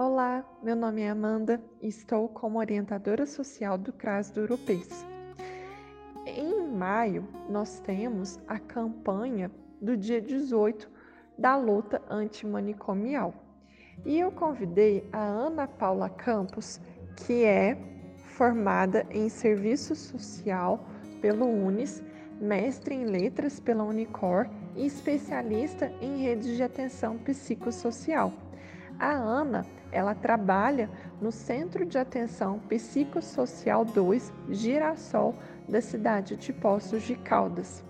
Olá, meu nome é Amanda e estou como orientadora social do CRAS do Europês. Em maio, nós temos a campanha do dia 18 da luta antimanicomial. E eu convidei a Ana Paula Campos, que é formada em Serviço Social pelo UNES, mestre em Letras pela Unicor e especialista em redes de atenção psicossocial. A Ana, ela trabalha no Centro de Atenção Psicossocial 2 Girassol da cidade de Poços de Caldas.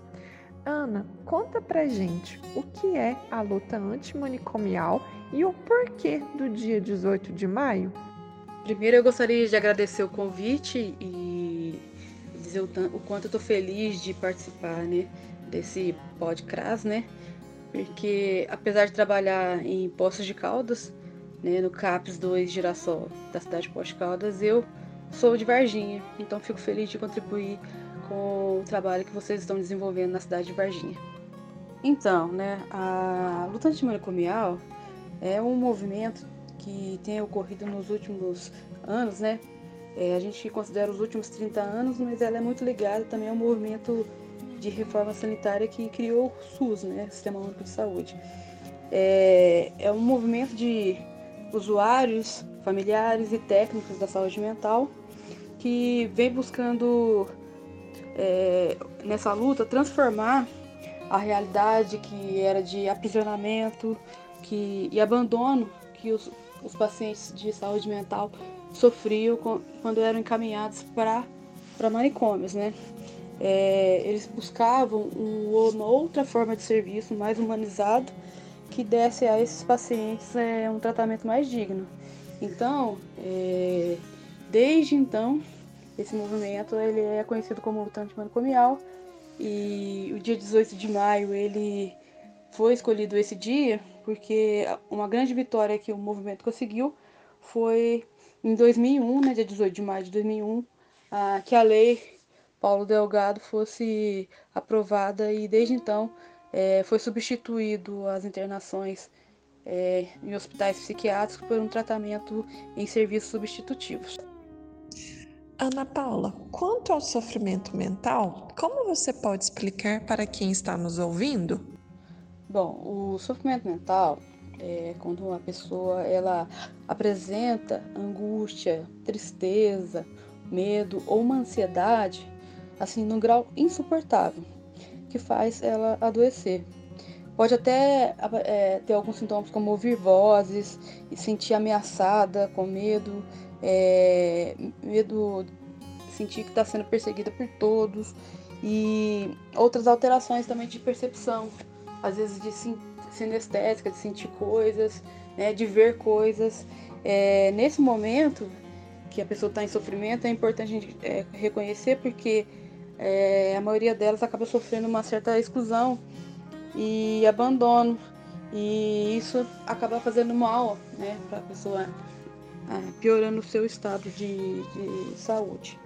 Ana, conta pra gente o que é a luta antimanicomial e o porquê do dia 18 de maio. Primeiro eu gostaria de agradecer o convite e dizer o, quanto eu tô feliz de participar, né, desse podcast, né? Porque apesar de trabalhar em Poços de Caldas, né, no CAPS 2 Girassol da cidade de de Caldas, eu sou de Varginha, então fico feliz de contribuir com o trabalho que vocês estão desenvolvendo na cidade de Varginha. Então, né, a luta antimanicomial é um movimento que tem ocorrido nos últimos anos, né? É, a gente considera os últimos 30 anos, mas ela é muito ligada também ao movimento de reforma sanitária que criou o SUS, né, Sistema Único de Saúde. É, é um movimento de usuários, familiares e técnicos da saúde mental que vem buscando é, nessa luta transformar a realidade que era de aprisionamento que, e abandono que os, os pacientes de saúde mental sofriam quando eram encaminhados para manicômios, né? É, eles buscavam um, uma outra forma de serviço mais humanizado que desse a esses pacientes é, um tratamento mais digno. Então, é, desde então, esse movimento ele é conhecido como lutante manicomial e o dia 18 de maio ele foi escolhido esse dia porque uma grande vitória que o movimento conseguiu foi em 2001, né, dia 18 de maio de 2001, a, que a lei Paulo Delgado fosse aprovada e desde então é, foi substituído as internações é, em hospitais psiquiátricos por um tratamento em serviços substitutivos. Ana Paula, quanto ao sofrimento mental, como você pode explicar para quem está nos ouvindo? Bom, o sofrimento mental é quando uma pessoa ela apresenta angústia, tristeza, medo ou uma ansiedade assim num grau insuportável que faz ela adoecer. Pode até é, ter alguns sintomas como ouvir vozes sentir ameaçada, com medo, é, medo sentir que está sendo perseguida por todos e outras alterações também de percepção, às vezes de sinestésica, de sentir coisas, né, de ver coisas. É, nesse momento que a pessoa está em sofrimento, é importante a gente é, reconhecer porque é, a maioria delas acaba sofrendo uma certa exclusão e abandono. E isso acaba fazendo mal né, para a pessoa, é, piorando o seu estado de, de saúde.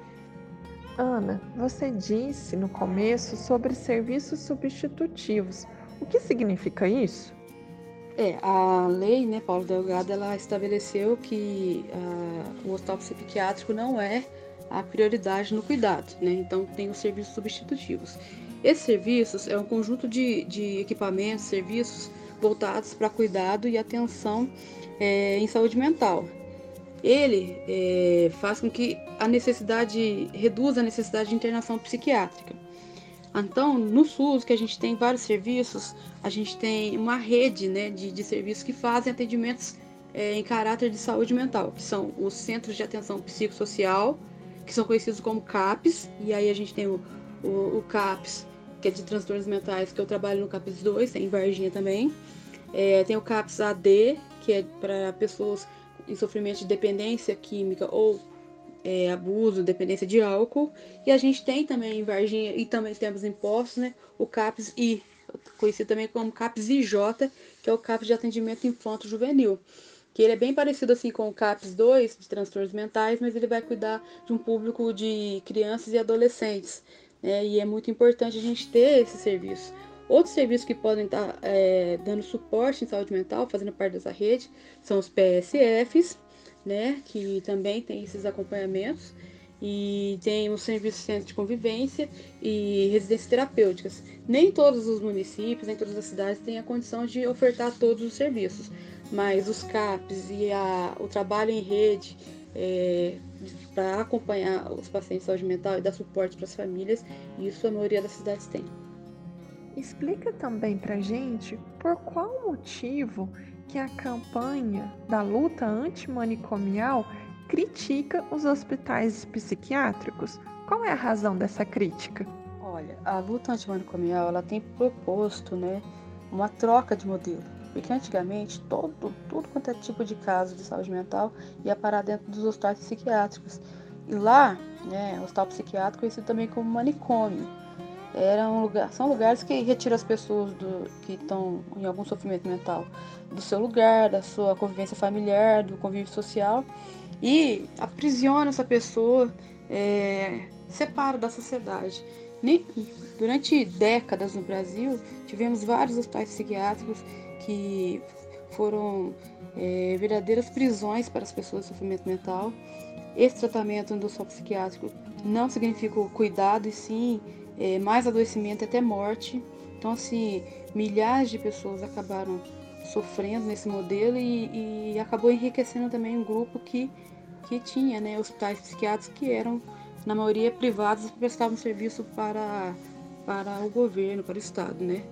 Ana, você disse no começo sobre serviços substitutivos. O que significa isso? É, a lei, né, Paulo Delgado, ela estabeleceu que uh, o hospital psiquiátrico não é a prioridade no cuidado, né? Então tem os serviços substitutivos. Esses serviços é um conjunto de, de equipamentos, serviços voltados para cuidado e atenção é, em saúde mental. Ele é, faz com que a necessidade reduza a necessidade de internação psiquiátrica. Então, no SUS, que a gente tem vários serviços, a gente tem uma rede né, de, de serviços que fazem atendimentos é, em caráter de saúde mental, que são os Centros de Atenção Psicossocial, que são conhecidos como CAPS, e aí a gente tem o, o, o CAPS, que é de transtornos mentais, que eu trabalho no CAPS 2, tem em Varginha também. É, tem o CAPS AD, que é para pessoas em sofrimento de dependência química ou é, abuso, dependência de álcool. E a gente tem também em Varginha, e também temos em Postos, né, o CAPS I, conhecido também como CAPS IJ, que é o CAPS de atendimento infanto-juvenil. Que ele é bem parecido assim com o CAPS 2, de transtornos mentais, mas ele vai cuidar de um público de crianças e adolescentes. Né? E é muito importante a gente ter esse serviço. Outros serviços que podem estar é, dando suporte em saúde mental, fazendo parte dessa rede, são os PSFs, né, que também tem esses acompanhamentos, e tem o serviço de centro de convivência e residências terapêuticas. Nem todos os municípios, nem todas as cidades têm a condição de ofertar todos os serviços, mas os CAPs e a, o trabalho em rede é, para acompanhar os pacientes de saúde mental e dar suporte para as famílias, isso a maioria das cidades tem. Explica também para gente por qual motivo que a campanha da luta antimanicomial critica os hospitais psiquiátricos. Qual é a razão dessa crítica? Olha, a luta antimanicomial ela tem proposto, né, uma troca de modelo. Porque antigamente todo, tudo quanto é tipo de caso de saúde mental ia parar dentro dos hospitais psiquiátricos. E lá, né, o hospital psiquiátrico é conhecido também como manicômio era um lugar, são lugares que retiram as pessoas do, que estão em algum sofrimento mental do seu lugar, da sua convivência familiar, do convívio social e aprisiona essa pessoa, é, separa da sociedade. Durante décadas no Brasil, tivemos vários hospitais psiquiátricos que foram é, verdadeiras prisões para as pessoas de sofrimento mental. Esse tratamento hospital psiquiátrico não significa cuidado, e sim é, mais adoecimento até morte. Então, assim, milhares de pessoas acabaram sofrendo nesse modelo e, e acabou enriquecendo também um grupo que, que tinha né, hospitais psiquiátricos que eram, na maioria, privados e prestavam serviço para, para o governo, para o Estado. Né?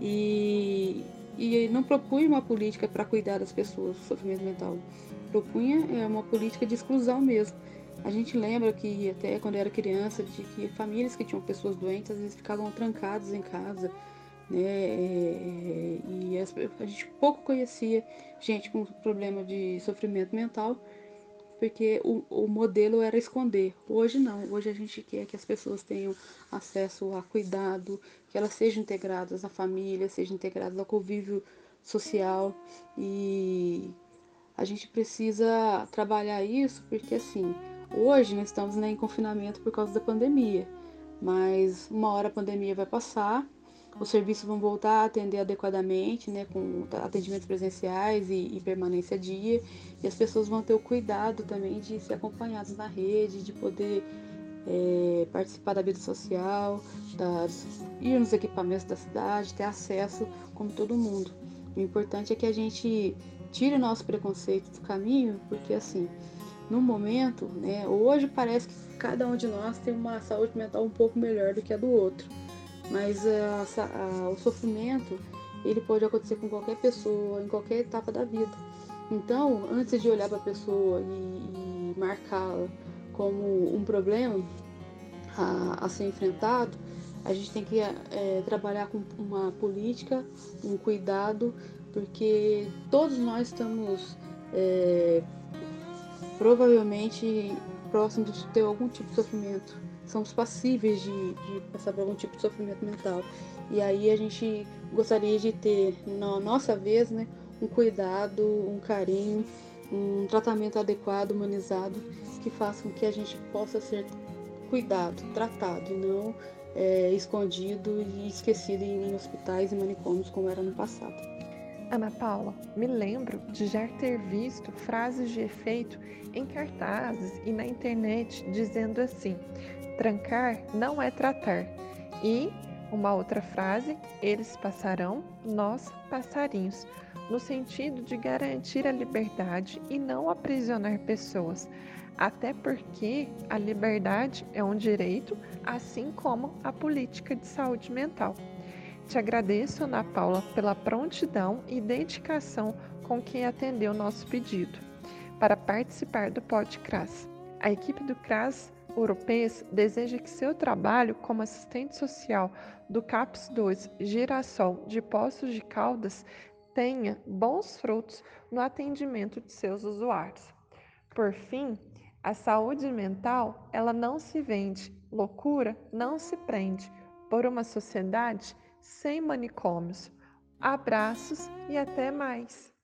E, e não propunha uma política para cuidar das pessoas com sofrimento mental. Propunha é, uma política de exclusão mesmo. A gente lembra que até quando era criança, de que famílias que tinham pessoas doentes às vezes ficavam trancadas em casa, né? É, e a gente pouco conhecia gente com problema de sofrimento mental, porque o, o modelo era esconder. Hoje não, hoje a gente quer que as pessoas tenham acesso a cuidado, que elas sejam integradas à família, sejam integradas ao convívio social. E a gente precisa trabalhar isso porque assim Hoje nós estamos né, em confinamento por causa da pandemia, mas uma hora a pandemia vai passar, os serviços vão voltar a atender adequadamente, né, com atendimentos presenciais e, e permanência dia, e as pessoas vão ter o cuidado também de ser acompanhadas na rede, de poder é, participar da vida social, das, ir nos equipamentos da cidade, ter acesso como todo mundo. O importante é que a gente tire o nosso preconceito do caminho, porque assim, no momento, né, hoje parece que cada um de nós tem uma saúde mental um pouco melhor do que a do outro, mas a, a, o sofrimento ele pode acontecer com qualquer pessoa em qualquer etapa da vida. Então, antes de olhar para a pessoa e, e marcá-la como um problema a, a, ser enfrentado, a gente tem que é, trabalhar com uma política, um cuidado, porque todos nós estamos é, provavelmente próximos de ter algum tipo de sofrimento. Somos passíveis de, de, passar por algum tipo de sofrimento mental. E aí a gente gostaria de ter, na nossa vez, né, um cuidado, um carinho, um tratamento adequado, humanizado, que faça com que a gente possa ser cuidado, tratado, e não é, escondido e esquecido em, hospitais e manicômios como era no passado. Ana Paula, me lembro de já ter visto frases de efeito em cartazes e na internet dizendo assim: trancar não é tratar. E uma outra frase: eles passarão, nós passarinhos, no sentido de garantir a liberdade e não aprisionar pessoas. Até porque a liberdade é um direito, assim como a política de saúde mental. Te agradeço, Ana Paula, pela prontidão e dedicação com que atendeu nosso pedido para participar do podcast. A equipe do CRAS Europeias deseja que seu trabalho como assistente social do CAPS 2 Girassol de Poços de Caldas tenha bons frutos no atendimento de seus usuários. Por fim, a saúde mental, ela não se vende, loucura não se prende por uma sociedade sem manicômios. Abraços e até mais!